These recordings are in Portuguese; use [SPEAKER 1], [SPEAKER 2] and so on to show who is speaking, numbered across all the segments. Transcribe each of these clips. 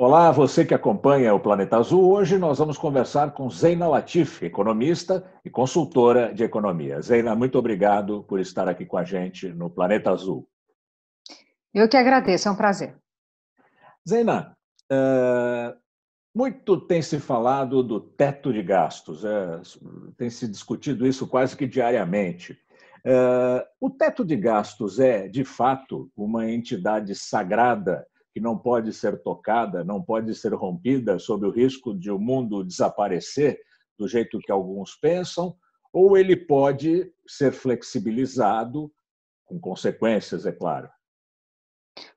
[SPEAKER 1] Olá, você que acompanha o Planeta Azul. Hoje nós vamos conversar com Zeina Latif, economista e consultora de economia. Zeina, muito obrigado por estar aqui com a gente no Planeta Azul.
[SPEAKER 2] Eu que agradeço, é um prazer.
[SPEAKER 1] Zeina, uh, muito tem se falado do teto de gastos, é, tem se discutido isso quase que diariamente. Uh, o teto de gastos é, de fato, uma entidade sagrada que não pode ser tocada, não pode ser rompida sob o risco de o mundo desaparecer do jeito que alguns pensam, ou ele pode ser flexibilizado, com consequências, é claro.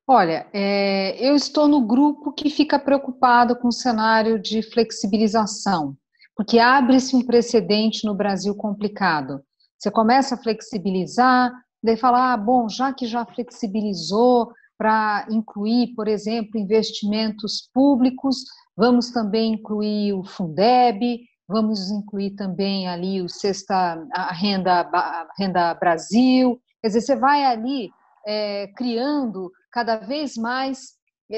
[SPEAKER 2] Olha, é, eu estou no grupo que fica preocupado com o cenário de flexibilização, porque abre-se um precedente no Brasil complicado. Você começa a flexibilizar, daí fala, ah, bom, já que já flexibilizou, para incluir, por exemplo, investimentos públicos, vamos também incluir o Fundeb, vamos incluir também ali o sexta, a renda, a renda Brasil, quer dizer, você vai ali é, criando cada vez mais,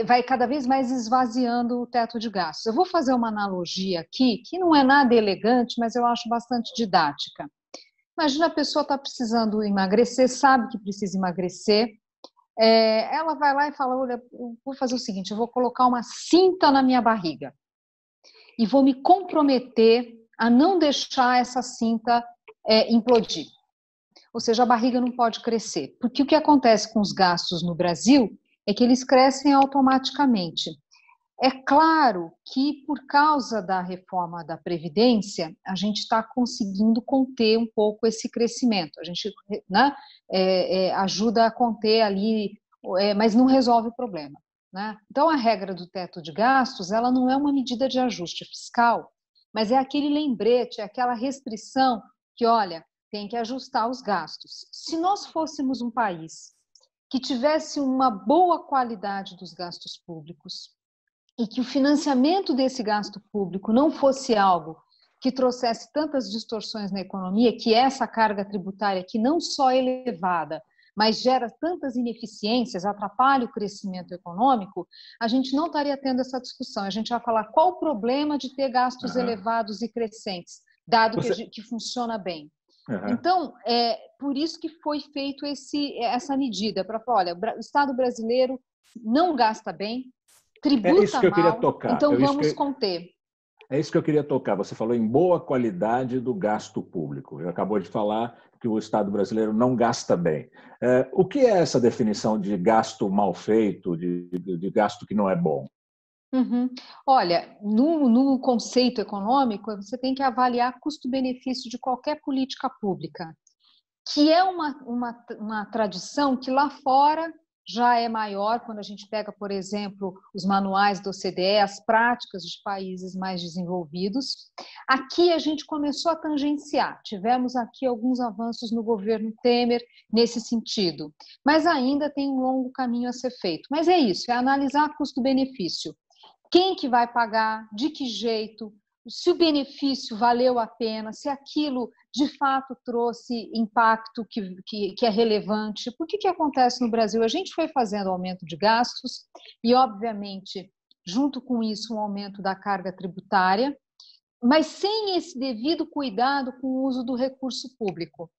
[SPEAKER 2] vai cada vez mais esvaziando o teto de gastos. Eu vou fazer uma analogia aqui, que não é nada elegante, mas eu acho bastante didática. Imagina a pessoa está precisando emagrecer, sabe que precisa emagrecer, é, ela vai lá e fala: Olha, vou fazer o seguinte, eu vou colocar uma cinta na minha barriga e vou me comprometer a não deixar essa cinta é, implodir. Ou seja, a barriga não pode crescer. Porque o que acontece com os gastos no Brasil é que eles crescem automaticamente. É claro que, por causa da reforma da Previdência, a gente está conseguindo conter um pouco esse crescimento. A gente né, é, é, ajuda a conter ali, é, mas não resolve o problema. Né? Então, a regra do teto de gastos, ela não é uma medida de ajuste fiscal, mas é aquele lembrete, é aquela restrição que, olha, tem que ajustar os gastos. Se nós fôssemos um país que tivesse uma boa qualidade dos gastos públicos, e que o financiamento desse gasto público não fosse algo que trouxesse tantas distorções na economia, que essa carga tributária, que não só é elevada, mas gera tantas ineficiências, atrapalha o crescimento econômico, a gente não estaria tendo essa discussão. A gente vai falar qual o problema de ter gastos uhum. elevados e crescentes, dado Você... que, que, funciona bem. Uhum. Então, é por isso que foi feito esse, essa medida, para falar, olha, o Estado brasileiro não gasta bem, tributa é isso que eu mal, queria tocar. então é vamos conter.
[SPEAKER 1] É isso que eu queria tocar. Você falou em boa qualidade do gasto público. Eu acabou de falar que o Estado brasileiro não gasta bem. É, o que é essa definição de gasto mal feito, de, de, de gasto que não é bom?
[SPEAKER 2] Uhum. Olha, no, no, conceito econômico, você tem que avaliar custo-benefício de qualquer política pública, que é uma, uma, uma tradição que lá fora já é maior quando a gente pega, por exemplo, os manuais do OCDE, as práticas dos países mais desenvolvidos. Aqui a gente começou a tangenciar, tivemos aqui alguns avanços no governo Temer nesse sentido, mas ainda tem um longo caminho a ser feito. Mas é isso, é analisar custo-benefício. Quem que vai pagar, de que jeito, se o benefício valeu a pena, se aquilo de fato trouxe impacto que, que, que, é relevante. Por que, que acontece no Brasil? A gente foi fazendo aumento de gastos e, obviamente, junto com isso, um aumento da carga tributária, mas sem esse devido cuidado com o uso do recurso público.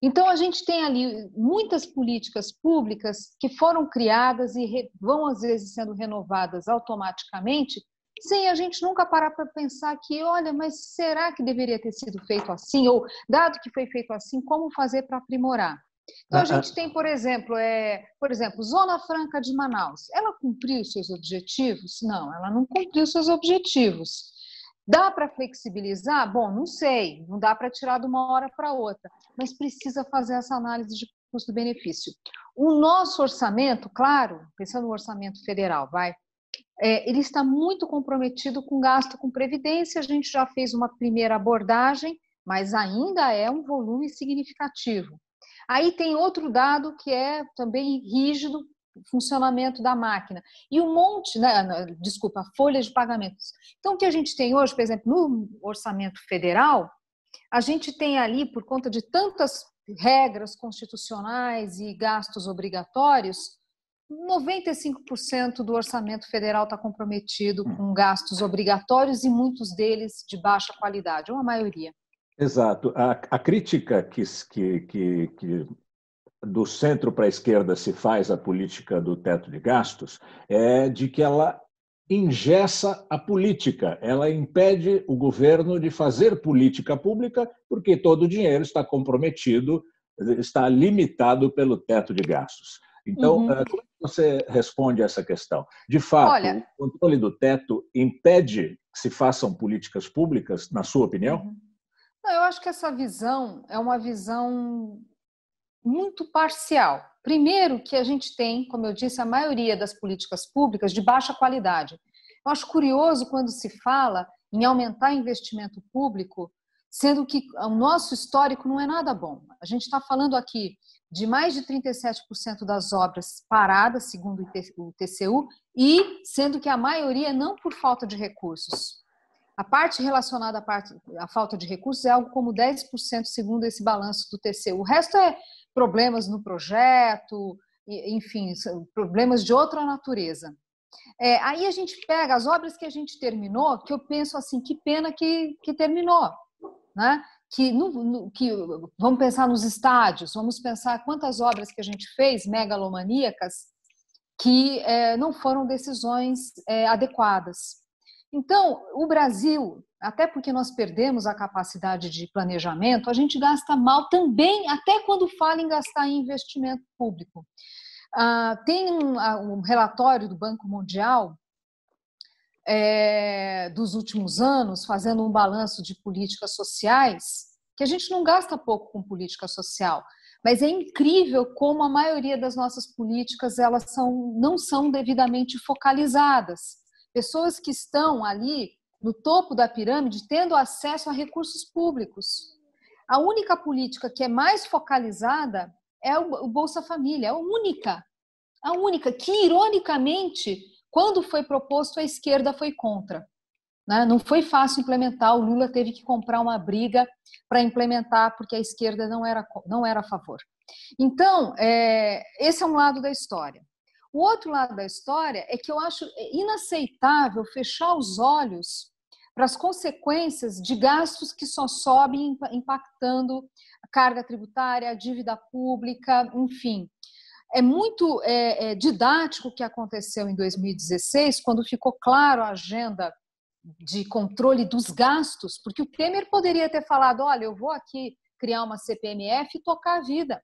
[SPEAKER 2] Então, a gente tem ali muitas políticas públicas que foram criadas e vão, às vezes, sendo renovadas automaticamente, sem a gente nunca parar para pensar que, olha, mas será que deveria ter sido feito assim? Ou, dado que foi feito assim, como fazer para aprimorar? Então, a gente tem, por exemplo, é, por exemplo, Zona Franca de Manaus. Ela cumpriu seus objetivos? Não, ela não cumpriu seus objetivos. Dá para flexibilizar? Bom, não sei, não dá para tirar de uma hora para outra, mas precisa fazer essa análise de custo-benefício. O nosso orçamento, claro, pensando no orçamento federal, vai, é, ele está muito comprometido com gasto com previdência. A gente já fez uma primeira abordagem, mas ainda é um volume significativo. Aí tem outro dado que é também rígido, funcionamento da máquina. E um monte, né, desculpa, folha de pagamentos. Então, o que a gente tem hoje, por exemplo, no orçamento federal, a gente tem ali, por conta de tantas regras constitucionais e gastos obrigatórios, 95% do orçamento federal está comprometido com gastos obrigatórios e muitos deles de baixa qualidade, ou a maioria.
[SPEAKER 1] Exato. A, a crítica que, que, que, do centro para a esquerda se faz à política do teto de gastos é de que ela engessa a política, ela impede o governo de fazer política pública porque todo o dinheiro está comprometido, está limitado pelo teto de gastos. Então, uhum. Eh, como você responde a essa questão? De fato, Olha, o controle do teto impede que se façam políticas públicas, na sua opinião? Uhum.
[SPEAKER 2] Não, eu acho que essa visão é uma visão muito parcial. Primeiro, que a gente tem, como eu disse, a maioria das políticas públicas de baixa qualidade. Eu acho curioso quando se fala em aumentar investimento público, sendo que o nosso histórico não é nada bom. A gente está falando aqui de mais de 37% das obras paradas, segundo o TCU, e sendo que a maioria não por falta de recursos. A parte relacionada à, parte, à falta de recursos é algo como 10%, segundo esse balanço do TCU. O resto é problemas no projeto, enfim, problemas de outra natureza. É, aí a gente pega as obras que a gente terminou, que eu penso assim, que pena que, que terminou, né? Que, no, no, que vamos pensar nos estádios, vamos pensar quantas obras que a gente fez megalomaníacas que é, não foram decisões é, adequadas. Então, o Brasil, até porque nós perdemos a capacidade de planejamento, a gente gasta mal também, até quando fala em gastar em investimento público. Ah, tem um, ah, um, relatório do Banco Mundial é, dos últimos anos, fazendo um balanço de políticas sociais, que a gente não gasta pouco com política social, mas é incrível como a maioria das nossas políticas elas são, não são devidamente focalizadas pessoas que estão ali no topo da pirâmide tendo acesso a recursos públicos. A única política que é mais focalizada é o Bolsa Família, é a única. A única que, ironicamente, quando foi proposto, a esquerda foi contra. Né? Não foi fácil implementar, o Lula teve que comprar uma briga para implementar, porque a esquerda não era, não era a favor. Então, é, esse é um lado da história. O outro lado da história é que eu acho inaceitável fechar os olhos para as consequências de gastos que só sobem impactando a carga tributária, a dívida pública, enfim. É muito é, é, didático o que aconteceu em 2016, quando ficou claro a agenda de controle dos gastos, porque o Temer poderia ter falado: olha, eu vou aqui criar uma CPMF e tocar a vida.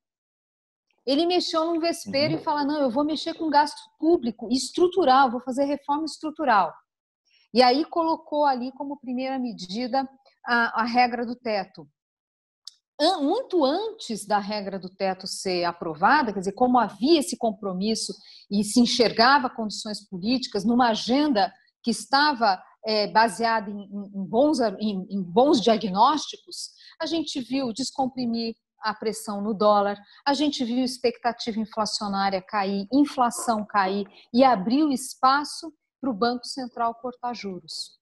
[SPEAKER 2] Ele mexeu num vespeiro uhum. e fala: não, eu vou mexer com gasto público estrutural, vou fazer reforma estrutural. E aí colocou ali como primeira medida a, a regra do teto. Muito antes da regra do teto ser aprovada, quer dizer, como havia esse compromisso e se enxergava condições políticas numa agenda que estava é, baseada em, em, bons, em, em bons diagnósticos, a gente viu descomprimir a pressão no dólar, a gente viu expectativa inflacionária cair, inflação cair e abriu espaço para o Banco Central cortar juros.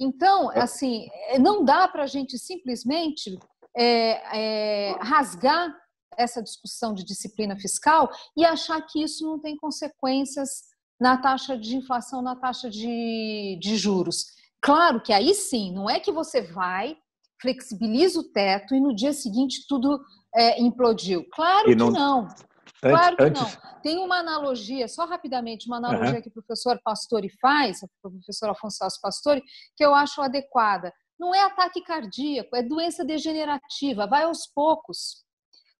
[SPEAKER 2] Então, é. assim, não dá para a gente simplesmente é, é, rasgar essa discussão de disciplina fiscal e achar que isso não tem consequências na taxa de inflação, na taxa de, de juros. Claro que aí sim, não é que você vai flexibiliza o teto e no dia seguinte tudo é, implodiu. Claro não... que não. Claro que antes... não. Tem uma analogia, só rapidamente, uma analogia uhum. que o professor Pastore faz, o professor Afonso Pastore, que eu acho adequada. Não é ataque cardíaco, é doença degenerativa, vai aos poucos.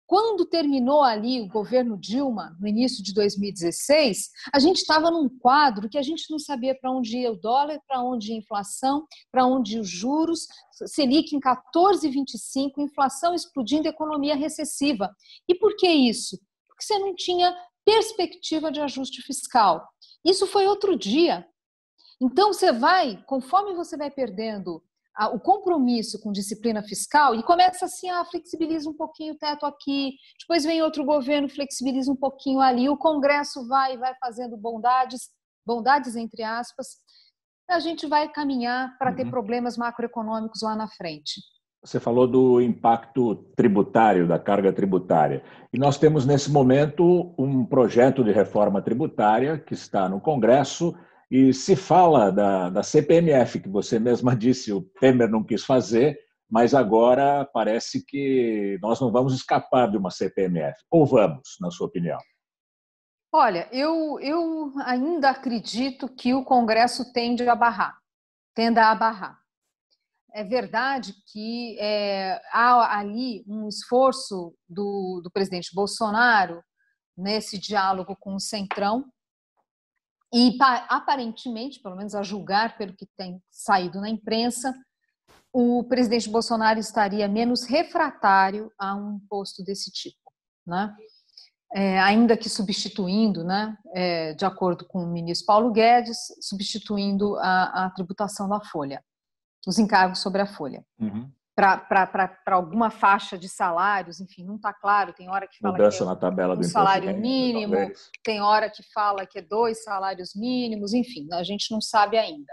[SPEAKER 2] Quando terminou ali o governo Dilma, no início de 2016, a gente estava num quadro que a gente não sabia para onde ia o dólar, para onde ia a inflação, para onde os juros, Selic em 14,25, inflação explodindo, economia recessiva. E por que isso? Porque você não tinha perspectiva de ajuste fiscal. Isso foi outro dia. Então, você vai, conforme você vai perdendo o compromisso com disciplina fiscal e começa assim, ah, flexibiliza um pouquinho o teto aqui, depois vem outro governo, flexibiliza um pouquinho ali, o Congresso vai e vai fazendo bondades, bondades entre aspas, a gente vai caminhar para ter uhum. problemas macroeconômicos lá na frente.
[SPEAKER 1] você falou do impacto tributário, da carga tributária. E nós temos, nesse momento, um projeto de reforma tributária que está no Congresso e se fala da, da CPMF, que você mesma disse, o Temer não quis fazer, mas agora parece que nós não vamos escapar de uma CPMF. Ou vamos, na sua opinião?
[SPEAKER 2] Olha, eu, eu ainda acredito que o Congresso tende a barrar, tenda a barrar é verdade que é, há ali um esforço do, do presidente Bolsonaro nesse diálogo com o Centrão, e aparentemente, pelo menos a julgar pelo que tem saído na imprensa, o presidente Bolsonaro estaria menos refratário a um imposto desse tipo, né? É, ainda que substituindo, né, é, de acordo com o ministro Paulo Guedes, substituindo a, a tributação da folha os encargos sobre a folha. Uhum. Para alguma faixa de salários, enfim, não está claro. Tem hora que fala
[SPEAKER 1] Mudança
[SPEAKER 2] que é
[SPEAKER 1] na tabela
[SPEAKER 2] um
[SPEAKER 1] do
[SPEAKER 2] salário mínimo, talvez. tem hora que fala que é dois salários mínimos, enfim, a gente não sabe ainda.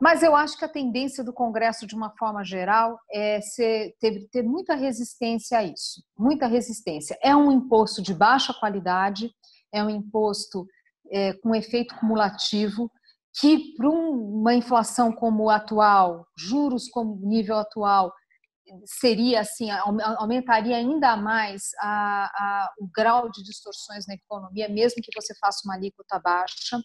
[SPEAKER 2] Mas eu acho que a tendência do Congresso, de uma forma geral, é ser, ter, ter muita resistência a isso. Muita resistência. É um imposto de baixa qualidade, é um imposto é, com efeito cumulativo, que para uma inflação como a atual, juros como nível atual, seria assim, aumentaria ainda mais a, a, o grau de distorções na economia, mesmo que você faça uma alíquota baixa.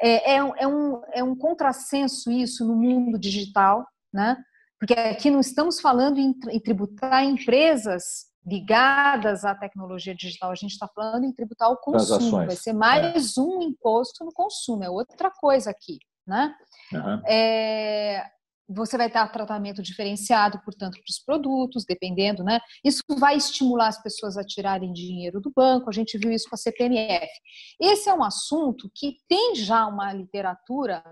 [SPEAKER 2] É, é, é, um, é um contrassenso isso no mundo digital, né? porque aqui não estamos falando em, em tributar empresas ligadas à tecnologia digital, a gente está falando em tributar o consumo, vai ser mais é. um imposto no consumo, é outra coisa aqui, né? Uhum. É, você vai ter tratamento diferenciado, portanto, para os produtos, dependendo, né? Isso vai estimular as pessoas a tirarem dinheiro do banco, a gente viu isso com a CPMF. Esse é um assunto que tem já uma literatura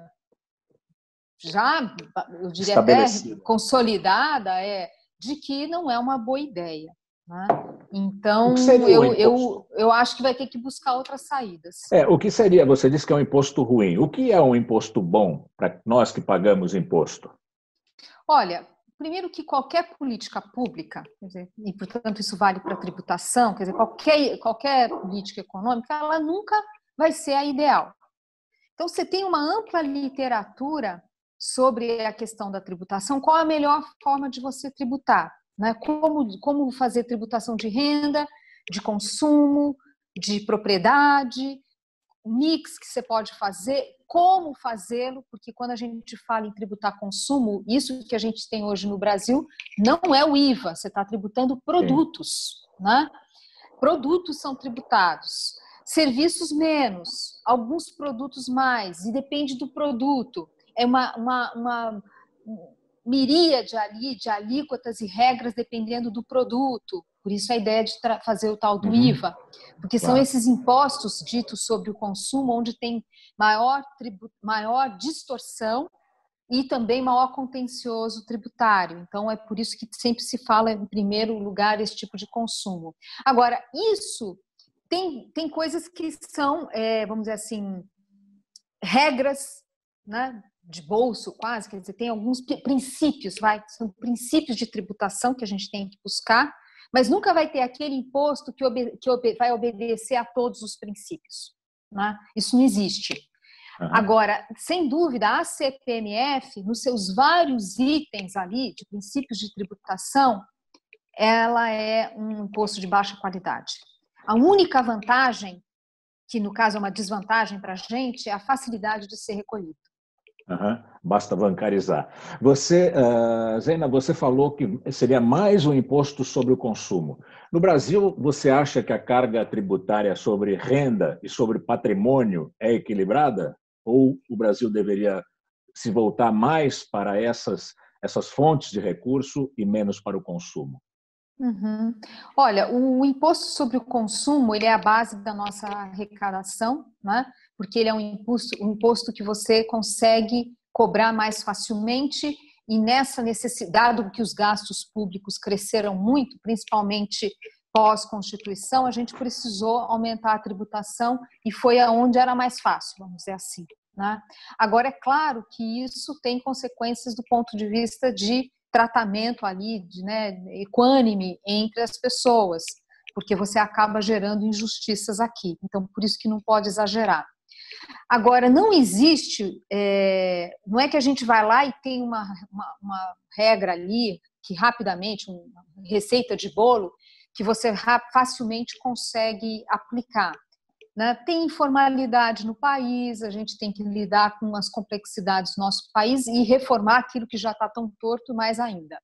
[SPEAKER 2] já, eu diria até consolidada, é, de que não é uma boa ideia. Né? Então, eu, eu, eu acho que vai ter que buscar outras saídas.
[SPEAKER 1] É, o que seria, você disse que é um imposto ruim. O que é um imposto bom para nós que pagamos imposto?
[SPEAKER 2] Olha, primeiro que qualquer política pública, dizer, e portanto isso vale para a tributação, quer dizer, qualquer, qualquer política econômica, ela nunca vai ser a ideal. Então, você tem uma ampla literatura sobre a questão da tributação, qual a melhor forma de você tributar né? Como, como fazer tributação de renda, de consumo, de propriedade, mix que você pode fazer, como fazê-lo, porque quando a gente fala em tributar consumo, isso que a gente tem hoje no Brasil não é o IVA, você está tributando produtos, né? Produtos são tributados, serviços menos, alguns produtos mais, e depende do produto. É uma, uma, uma miríade ali de alíquotas e regras dependendo do produto. Por isso a ideia de fazer o tal do uhum. IVA, porque claro. são esses impostos ditos sobre o consumo onde tem maior, maior distorção e também maior contencioso tributário. Então é por isso que sempre se fala em primeiro lugar esse tipo de consumo. Agora isso tem, tem coisas que são, é, vamos dizer assim, regras né, de bolso, quase, quer dizer, tem alguns princípios, vai, são princípios de tributação que a gente tem que buscar, mas nunca vai ter aquele imposto que, obede que obede vai obedecer a todos os princípios. Né? Isso não existe. Uhum. Agora, sem dúvida, a CPMF, nos seus vários itens ali de princípios de tributação, ela é um imposto de baixa qualidade. A única vantagem, que no caso é uma desvantagem para a gente, é a facilidade de ser recolhido.
[SPEAKER 1] Uhum. Basta bancarizar. Você, uh, Zena, você falou que seria mais um imposto sobre o consumo. No Brasil, você acha que a carga tributária sobre renda e sobre patrimônio é equilibrada? Ou o Brasil deveria se voltar mais para essas, essas fontes de recurso e menos para o consumo?
[SPEAKER 2] Uhum. Olha, o imposto sobre o consumo ele é a base da nossa arrecadação, né? Porque ele é um imposto, um imposto que você consegue cobrar mais facilmente e nessa necessidade que os gastos públicos cresceram muito, principalmente pós-constituição, a gente precisou aumentar a tributação e foi aonde era mais fácil, vamos dizer assim. Né? Agora, é claro que isso tem consequências do ponto de vista de tratamento ali, né, equânime entre as pessoas, porque você acaba gerando injustiças aqui. Então, por isso que não pode exagerar. Agora, não existe, é, não é que a gente vai lá e tem uma, uma, uma regra ali, que rapidamente, uma receita de bolo, que você facilmente consegue aplicar. Né? Tem informalidade no país, a gente tem que lidar com as complexidades do nosso país e reformar aquilo que já está tão torto mais ainda.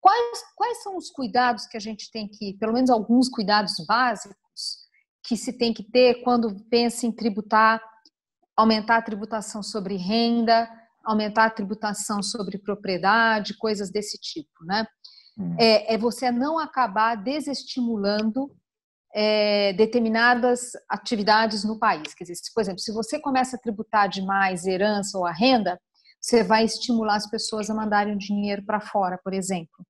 [SPEAKER 2] Quais, quais são os cuidados que a gente tem que, pelo menos alguns cuidados básicos, que se tem que ter quando pensa em tributar, aumentar a tributação sobre renda, aumentar a tributação sobre propriedade, coisas desse tipo, né? Hum. É, é você não acabar desestimulando é, determinadas atividades no país. Quer dizer, por exemplo, se você começa a tributar demais herança ou a renda, você vai estimular as pessoas a mandarem dinheiro para fora, por exemplo.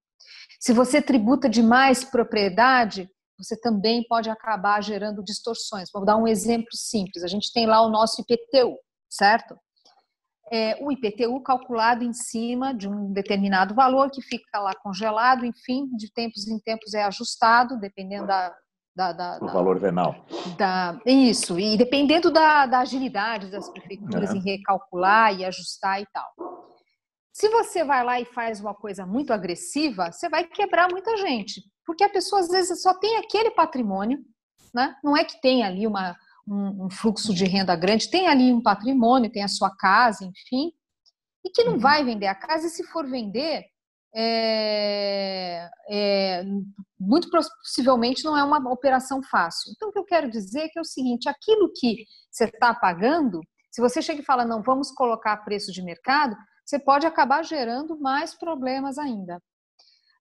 [SPEAKER 2] Se você tributa demais propriedade, você também pode acabar gerando distorções. Vou dar um exemplo simples. A gente tem lá o nosso IPTU, certo? É, o IPTU calculado em cima de um determinado valor que fica lá congelado, enfim, de tempos em tempos é ajustado, dependendo da, da, da,
[SPEAKER 1] o valor venal.
[SPEAKER 2] Da, isso, e dependendo da, da agilidade das prefeituras uhum. em recalcular e ajustar e tal. Se você vai lá e faz uma coisa muito agressiva, você vai quebrar muita gente, porque a pessoa às vezes só tem aquele patrimônio, né? não é que tem ali uma, um, um fluxo de renda grande, tem ali um patrimônio, tem a sua casa, enfim, e que não uhum. vai vender a casa, e se for vender, é, é, muito possivelmente não é uma operação fácil. Então, o que eu quero dizer é que é o seguinte: aquilo que você está pagando, se você chega e fala, não, vamos colocar preço de mercado, você pode acabar gerando mais problemas ainda.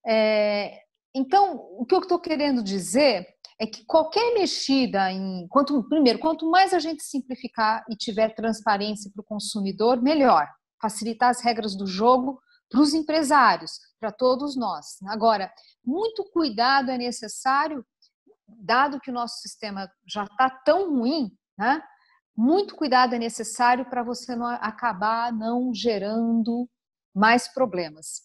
[SPEAKER 2] É, então, o que eu estou querendo dizer é que qualquer mexida em. Quanto, primeiro, quanto mais a gente simplificar e tiver transparência para o consumidor, melhor. Facilitar as regras do jogo para os empresários, para todos nós. Agora, muito cuidado é necessário, dado que o nosso sistema já está tão ruim, né? Muito cuidado é necessário para você não acabar não gerando mais problemas.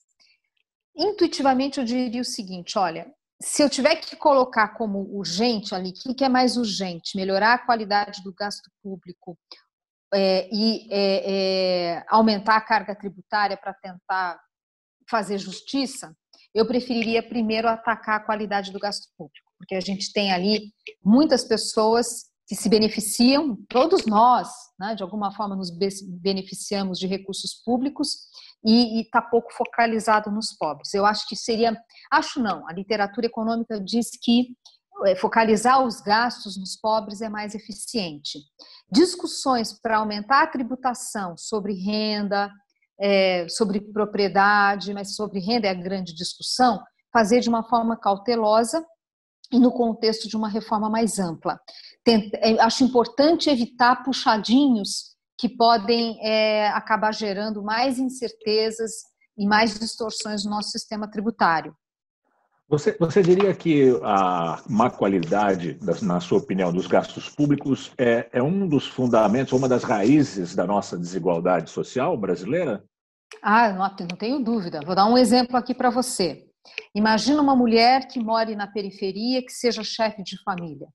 [SPEAKER 2] Intuitivamente eu diria o seguinte, olha, se eu tiver que colocar como urgente ali, o que é mais urgente? Melhorar a qualidade do gasto público é, e é, é, aumentar a carga tributária para tentar fazer justiça, eu preferiria primeiro atacar a qualidade do gasto público, porque a gente tem ali muitas pessoas que se beneficiam, todos nós, né, de alguma forma, nos beneficiamos de recursos públicos e está pouco focalizado nos pobres. Eu acho que seria, acho não, a literatura econômica diz que é, focalizar os gastos nos pobres é mais eficiente. Discussões para aumentar a tributação sobre renda, é, sobre propriedade, mas sobre renda é a grande discussão, fazer de uma forma cautelosa e no contexto de uma reforma mais ampla. É, acho importante evitar puxadinhos que podem é, acabar gerando mais incertezas e mais distorções no nosso sistema tributário.
[SPEAKER 1] Você, você diria que a má qualidade, na sua opinião, dos gastos públicos é, é um dos fundamentos, uma das raízes da nossa desigualdade social brasileira?
[SPEAKER 2] Ah, não, não tenho dúvida. Vou dar um exemplo aqui para você. Imagina uma mulher que mora na periferia, que seja chefe de família.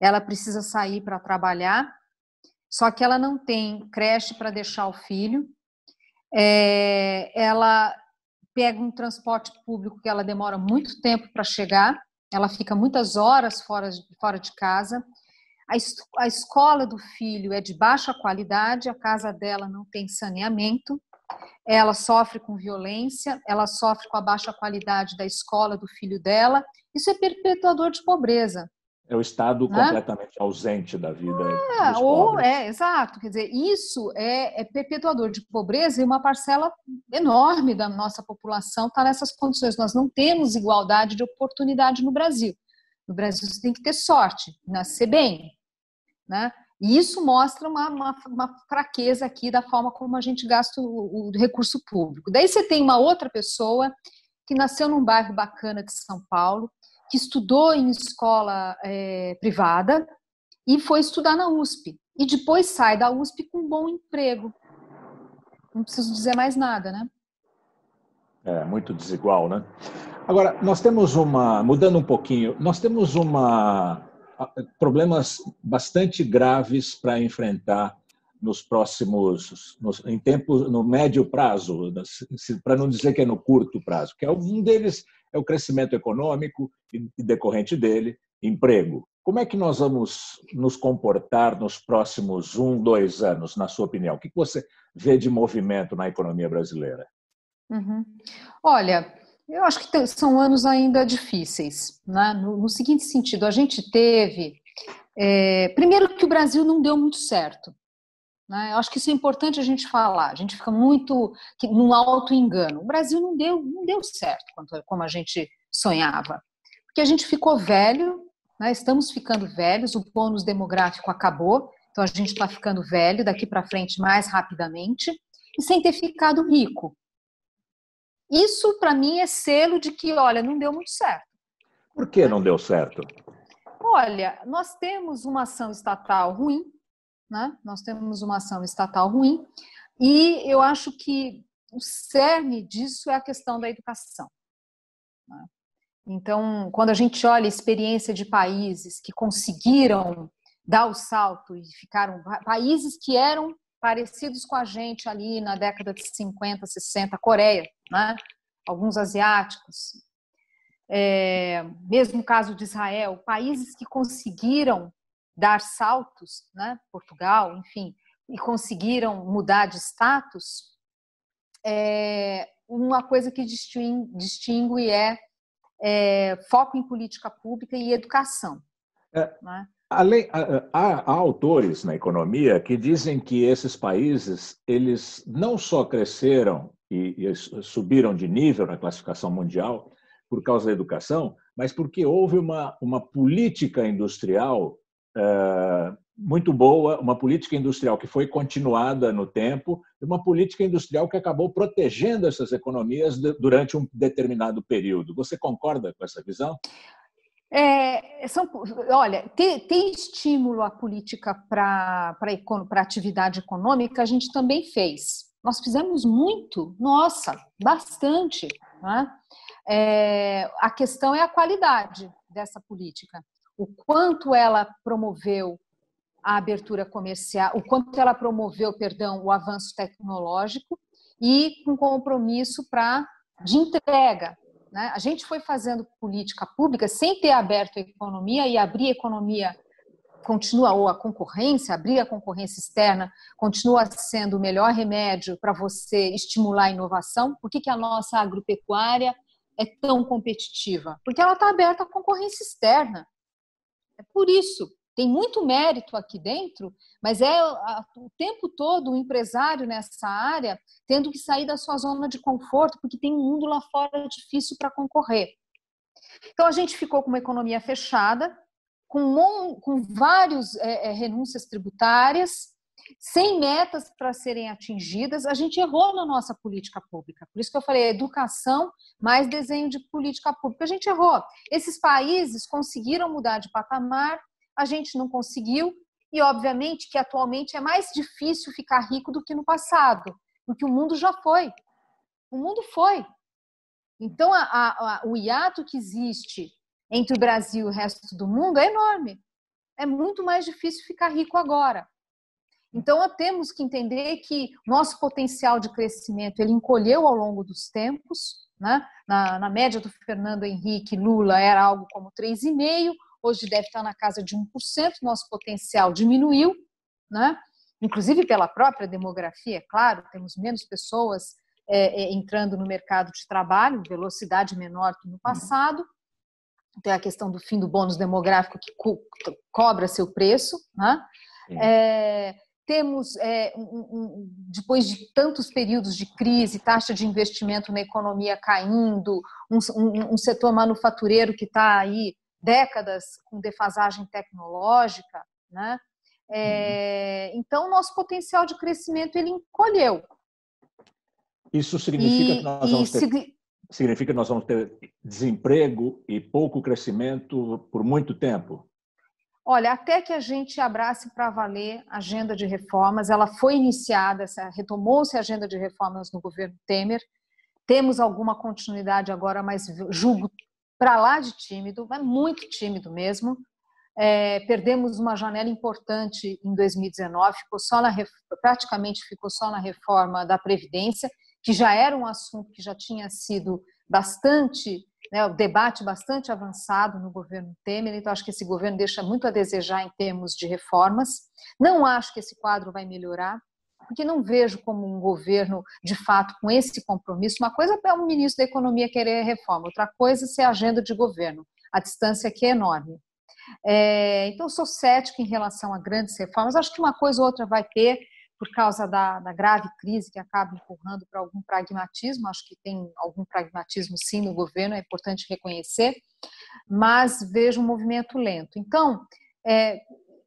[SPEAKER 2] Ela precisa sair para trabalhar, só que ela não tem creche para deixar o filho. É, ela pega um transporte público que ela demora muito tempo para chegar, ela fica muitas horas fora, fora de casa. A, a escola do filho é de baixa qualidade, a casa dela não tem saneamento, ela sofre com violência, ela sofre com a baixa qualidade da escola do filho dela. Isso é perpetuador de pobreza.
[SPEAKER 1] É o Estado né? completamente ausente da vida.
[SPEAKER 2] É, ou é, exato. Quer dizer, isso é, é, perpetuador de pobreza e uma parcela enorme da nossa população está nessas condições. Nós não temos igualdade de oportunidade no Brasil. No Brasil você tem que ter sorte, nascer bem. Né? E isso mostra uma, uma, uma, fraqueza aqui da forma como a gente gasta o, o, recurso público. Daí você tem uma outra pessoa que nasceu num bairro bacana de São Paulo, que estudou em escola é, privada e foi estudar na USP. E depois sai da USP com um bom emprego. Não preciso dizer mais nada, né?
[SPEAKER 1] É, muito desigual, né? Agora, nós temos uma, mudando um pouquinho, nós temos uma problemas bastante graves para enfrentar nos próximos, nos, em tempo, no médio prazo, para não dizer que é no curto prazo, que é um deles é o crescimento econômico e decorrente dele, emprego. Como é que nós vamos nos comportar nos próximos um, dois anos, na sua opinião? O que você vê de movimento na economia brasileira?
[SPEAKER 2] Uhum. Olha, eu acho que são anos ainda difíceis, né? no, no seguinte sentido, a gente teve, é, primeiro que o Brasil não deu muito certo, né? Eu acho que isso é importante a gente falar. A gente fica muito num alto engano. O Brasil não deu, não deu certo como a gente sonhava, porque a gente ficou velho, né? estamos ficando velhos, o bônus demográfico acabou, então a gente está ficando velho daqui para frente mais rapidamente e sem ter ficado rico. Isso para mim é selo de que, olha, não deu muito certo.
[SPEAKER 1] Por que não deu certo?
[SPEAKER 2] Olha, nós temos uma ação estatal ruim, né? Nós temos uma ação estatal ruim e eu acho que o cerne disso é a questão da educação. Né? Então, quando a gente olha a experiência de países que conseguiram dar o salto e ficaram países que eram parecidos com a gente ali na década de 50, 60, Coreia, né? alguns asiáticos, é, mesmo caso de Israel, países que conseguiram dar saltos, né, Portugal, enfim, e conseguiram mudar de status, é, uma coisa que distingue, distingue é, é, foco em política pública e educação.
[SPEAKER 1] É, né? além, há, há, autores na economia que dizem que esses países eles não só cresceram e, e subiram de nível na classificação mundial por causa da educação, mas porque houve uma, uma política industrial muito boa, uma política industrial que foi continuada no tempo, e uma política industrial que acabou protegendo essas economias durante um determinado período. Você concorda com essa visão?
[SPEAKER 2] É, são, olha, ter, ter, estímulo à política para a atividade econômica a gente também fez. Nós fizemos muito, nossa, bastante. Né? É, a questão é a qualidade dessa política o quanto ela promoveu a abertura comercial, o quanto ela promoveu, perdão, o avanço tecnológico e com compromisso para de entrega. Né? A gente foi fazendo política pública sem ter aberto a economia e abrir a economia continua ou a concorrência, abrir a concorrência externa continua sendo o melhor remédio para você estimular a inovação. Por que, que a nossa agropecuária é tão competitiva? Porque ela está aberta à concorrência externa. É por isso, tem muito mérito aqui dentro, mas é o tempo todo o empresário nessa área tendo que sair da sua zona de conforto, porque tem um mundo lá fora difícil para concorrer. Então a gente ficou com uma economia fechada, com, com várias é, é, renúncias tributárias, sem metas para serem atingidas, a gente errou na nossa política pública. Por isso que eu falei educação mais desenho de política pública. A gente errou. Esses países conseguiram mudar de patamar, a gente não conseguiu, e obviamente que atualmente é mais difícil ficar rico do que no passado, porque o mundo já foi. O mundo foi. Então, a, a, o hiato que existe entre o Brasil e o resto do mundo é enorme. É muito mais difícil ficar rico agora. Então, temos que entender que nosso potencial de crescimento ele encolheu ao longo dos tempos. Né? Na, na média do Fernando Henrique Lula era algo como 3,5%, hoje deve estar na casa de 1%, nosso potencial diminuiu, né? inclusive pela própria demografia, é claro, temos menos pessoas é, é, entrando no mercado de trabalho, velocidade menor que no passado. Tem a questão do fim do bônus demográfico que co cobra seu preço. Né? É, temos, é, um, um, depois de tantos períodos de crise, taxa de investimento na economia caindo, um, um setor manufatureiro que está aí décadas com defasagem tecnológica, né? É, uhum. então, nosso potencial de crescimento ele encolheu.
[SPEAKER 1] Isso significa e, que nós vamos ter, significa que nós vamos ter desemprego e pouco crescimento por muito tempo?
[SPEAKER 2] Olha, até que a gente abrace para valer a agenda de reformas, ela foi iniciada, retomou-se a agenda de reformas no governo Temer, temos alguma continuidade agora, mas julgo para lá de tímido, é muito tímido mesmo. É, perdemos uma janela importante em 2019, ficou só na, praticamente ficou só na reforma da Previdência, que já era um assunto que já tinha sido bastante, né, o debate bastante avançado no governo Temer, então acho que esse governo deixa muito a desejar em termos de reformas. Não acho que esse quadro vai melhorar, porque não vejo como um governo, de fato, com esse compromisso. Uma coisa é o ministro da Economia querer reforma, outra coisa é ser agenda de governo. A distância aqui é enorme. É, então, sou cética em relação a grandes reformas. Acho que uma coisa ou outra vai ter, por causa da, da grave crise que acaba empurrando para algum pragmatismo. Acho que tem algum pragmatismo, sim, no governo, é importante reconhecer, mas vejo um movimento lento. Então, é,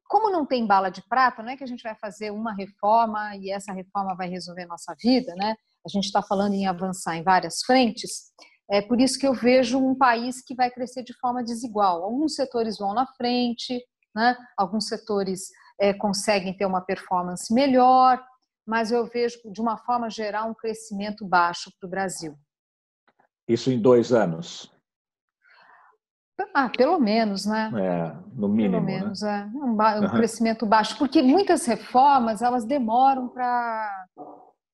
[SPEAKER 2] como não tem bala de prata, não é que a gente vai fazer uma reforma e essa reforma vai resolver nossa vida, né? A gente está falando em avançar em várias frentes. É por isso que eu vejo um país que vai crescer de forma desigual. Alguns setores vão na frente, né? alguns setores é, conseguem ter uma performance melhor, mas eu vejo, de uma forma geral, um crescimento baixo para o Brasil.
[SPEAKER 1] Isso em dois anos?
[SPEAKER 2] Ah, pelo menos, né?
[SPEAKER 1] É, no mínimo.
[SPEAKER 2] Pelo né? menos, né? é. Um, um uhum. crescimento baixo, porque muitas reformas elas demoram para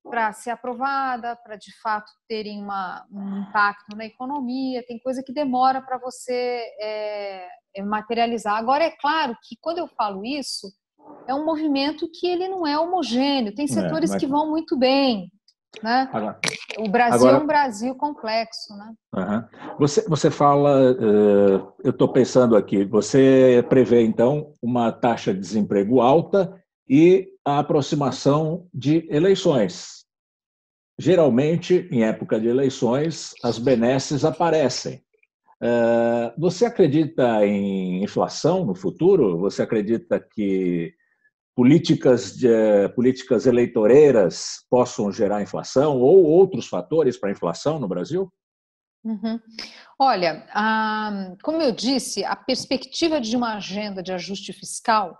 [SPEAKER 2] para ser aprovada, para de fato terem uma, um impacto na economia, tem coisa que demora para você é, materializar. Agora, é claro que quando eu falo isso, é um movimento que ele não é homogêneo, tem é, setores é, mas... que vão muito bem, né? Agora, o Brasil agora, é um Brasil complexo. Né?
[SPEAKER 1] você, você fala, uh, eu estou pensando aqui, você prevê então uma taxa de desemprego alta e a aproximação de eleições. Geralmente, em época de eleições, as benesses aparecem. Uh, você acredita em inflação no futuro? Você acredita que políticas, de, políticas eleitoreiras possam gerar inflação ou outros fatores para a inflação no Brasil?
[SPEAKER 2] Uhum. Olha, como eu disse, a perspectiva de uma agenda de ajuste fiscal,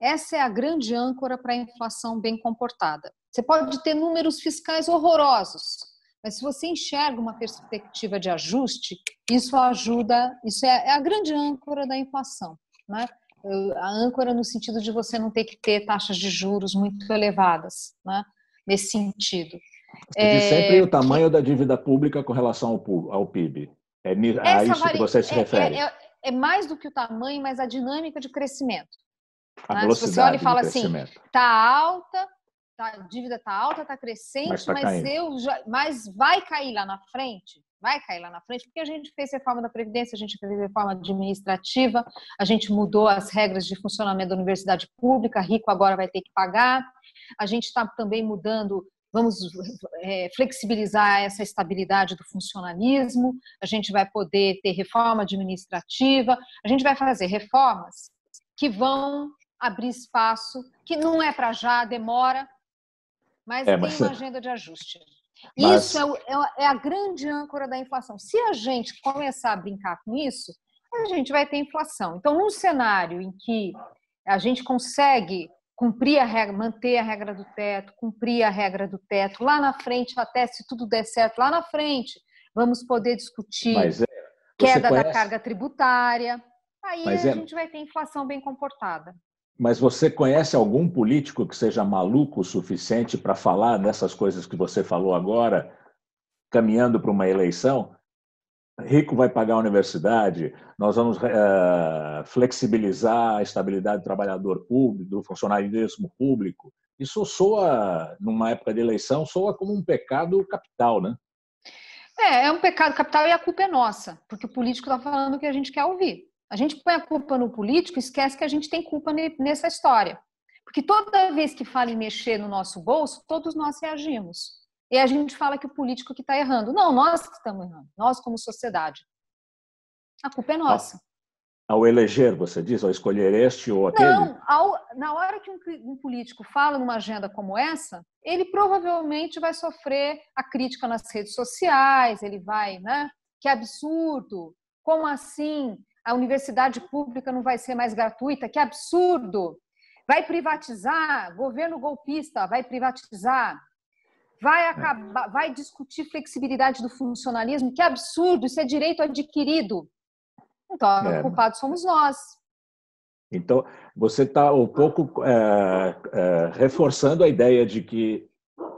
[SPEAKER 2] essa é a grande âncora para a inflação bem comportada. Você pode ter números fiscais horrorosos, mas se você enxerga uma perspectiva de ajuste, isso ajuda, isso é, é a grande âncora da inflação. Né? A âncora no sentido de você não ter que ter taxas de juros muito elevadas, né? nesse sentido.
[SPEAKER 1] Você é, sempre o tamanho que... da dívida pública com relação ao, ao PIB. É a isso que você se é, refere.
[SPEAKER 2] É, é, é, mais do que o tamanho, mas a dinâmica de crescimento. A né? velocidade Se você olha e fala assim, está alta, tá, a dívida está alta, está crescente, mas, tá mas eu já, mas vai cair lá na frente vai cair lá na frente, porque a gente fez reforma da Previdência, a gente fez reforma administrativa, a gente mudou as regras de funcionamento da universidade pública, rico agora vai ter que pagar, a gente está também mudando, vamos é, flexibilizar essa estabilidade do funcionalismo, a gente vai poder ter reforma administrativa, a gente vai fazer reformas que vão abrir espaço, que não é para já, demora, mas é, tem uma agenda de ajuste. Mas... Isso é, é, é, a grande âncora da inflação. Se a gente começar a brincar com isso, a gente vai ter inflação. Então, num cenário em que a gente consegue cumprir a regra, manter a regra do teto, cumprir a regra do teto, lá na frente, até se tudo der certo, lá na frente, vamos poder discutir é, queda conhece... da carga tributária. Aí Mas a é... gente vai ter inflação bem comportada.
[SPEAKER 1] Mas você conhece algum político que seja maluco o suficiente para falar dessas coisas que você falou agora, caminhando para uma eleição? Rico vai pagar a universidade, nós vamos uh, flexibilizar a estabilidade do trabalhador público, do funcionarismo público. Isso soa, numa época de eleição, soa como um pecado capital, né?
[SPEAKER 2] É, é um pecado capital e a culpa é nossa, porque o político está falando o que a gente quer ouvir. A gente põe a culpa no político e esquece que a gente tem culpa nessa história. Porque toda vez que fala em mexer no nosso bolso, todos nós reagimos. E a gente fala que o político que está errando. Não, nós que estamos errando. Nós como sociedade. A culpa é nossa.
[SPEAKER 1] Ao eleger, você diz, ao escolher este ou aquele?
[SPEAKER 2] Não, ao, na hora que um, um, político fala numa agenda como essa, ele provavelmente vai sofrer a crítica nas redes sociais, ele vai, né? Que absurdo! Como assim? A universidade pública não vai ser mais gratuita, que absurdo! Vai privatizar, governo golpista vai privatizar. vai é. acabar, vai discutir flexibilidade do funcionalismo, que absurdo, isso é direito adquirido. Então, é. culpados somos nós.
[SPEAKER 1] Então, você está um pouco é, é, reforçando a ideia de que,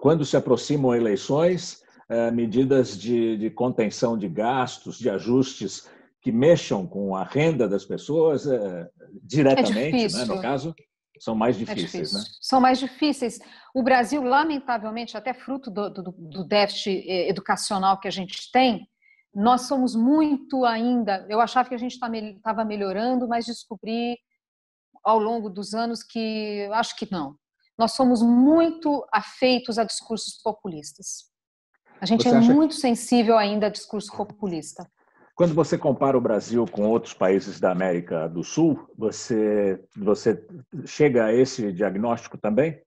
[SPEAKER 1] quando se aproximam eleições, é, medidas de, de, contenção de gastos, de ajustes que mexam com a renda das pessoas é, diretamente, né, no caso, são mais é difíceis. Né?
[SPEAKER 2] São mais difíceis. O Brasil, lamentavelmente, até fruto do, do, do déficit é, educacional que a gente tem, nós somos muito ainda. Eu achava que a gente estava tá melhorando, mas descobri ao longo dos anos que acho que não. Nós somos muito afeitos a discursos populistas. A gente você é muito que... sensível ainda a discurso populista.
[SPEAKER 1] Quando você compara o Brasil com outros países da América do Sul, você, você chega a esse diagnóstico também?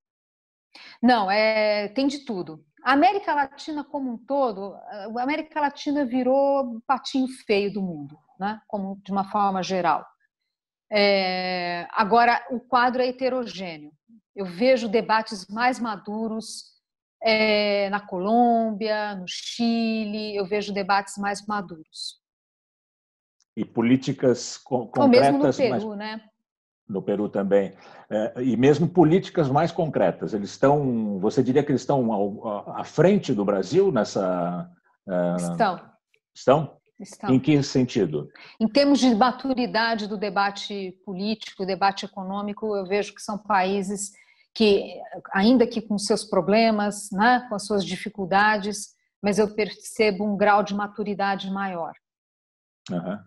[SPEAKER 2] Não, é, tem de tudo. A América Latina como um todo, a América Latina virou patinho feio do mundo, né? como de uma forma geral. É, agora, o quadro é heterogêneo. Eu vejo debates mais maduros é, na Colômbia, no Chile, eu vejo debates mais maduros.
[SPEAKER 1] E políticas concretas.
[SPEAKER 2] Ou mesmo no Peru, mais... né?
[SPEAKER 1] No Peru também. É, e mesmo políticas mais concretas. Eles estão. Você diria que eles estão à frente do Brasil nessa.
[SPEAKER 2] É, estão.
[SPEAKER 1] Estão? Estão. Em que sentido?
[SPEAKER 2] Em termos de maturidade do debate político, debate econômico, eu vejo que são países que, ainda que com seus problemas, né, com as suas dificuldades, mas eu percebo um grau de maturidade maior.
[SPEAKER 1] Uhum.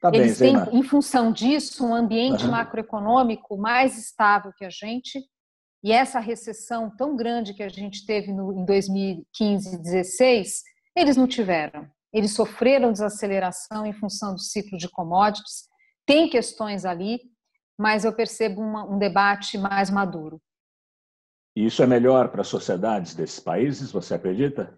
[SPEAKER 2] Tá Eles bem, têm, em função disso, um ambiente uhum. macroeconômico mais estável que a gente, e essa recessão tão grande que a gente teve no, em 2015 e 2016, eles não tiveram. Eles sofreram desaceleração em função do ciclo de commodities. Tem questões ali, mas eu percebo uma, um debate mais maduro.
[SPEAKER 1] E isso é melhor para as sociedades desses países, você acredita?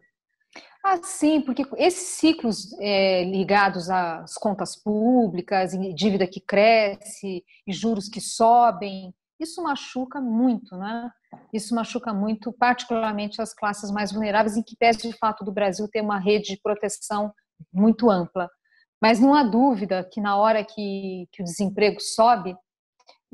[SPEAKER 2] Ah, sim, porque esses ciclos é, ligados às contas públicas, dívida que cresce e juros que sobem, isso machuca muito, né? Isso machuca muito, particularmente as classes mais vulneráveis, em que pese de fato do Brasil ter uma rede de proteção muito ampla. Mas não há dúvida que na hora que, que o desemprego sobe,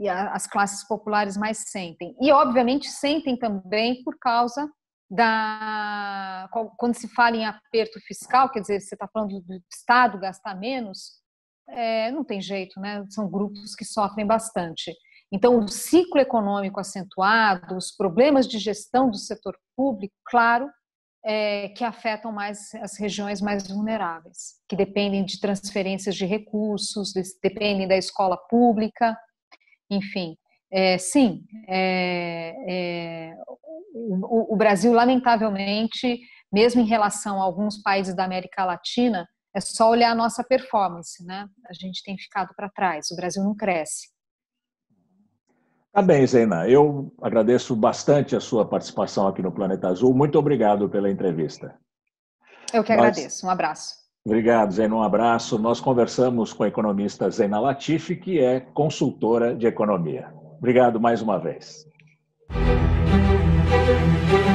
[SPEAKER 2] as classes populares mais sentem. E, obviamente, sentem também por causa da. Quando se fala em aperto fiscal, quer dizer, você está falando do Estado gastar menos, é, não tem jeito, né? São grupos que sofrem bastante. Então, o ciclo econômico acentuado, os problemas de gestão do setor público, claro, é, que afetam mais as regiões mais vulneráveis, que dependem de transferências de recursos, dependem da escola pública, enfim. É, sim, é, é o, o Brasil, lamentavelmente, mesmo em relação a alguns países da América Latina, é só olhar a nossa performance, né? A gente tem ficado para trás, o Brasil não cresce.
[SPEAKER 1] Tá bem, Zeina. Eu agradeço bastante a sua participação aqui no Planeta Azul. Muito obrigado pela entrevista.
[SPEAKER 2] Eu que Nós... agradeço. Um abraço.
[SPEAKER 1] Obrigado, Zeina. Um abraço. Nós conversamos com a economista Zeina Latifi, que é consultora de economia. Obrigado mais uma vez. Thank you.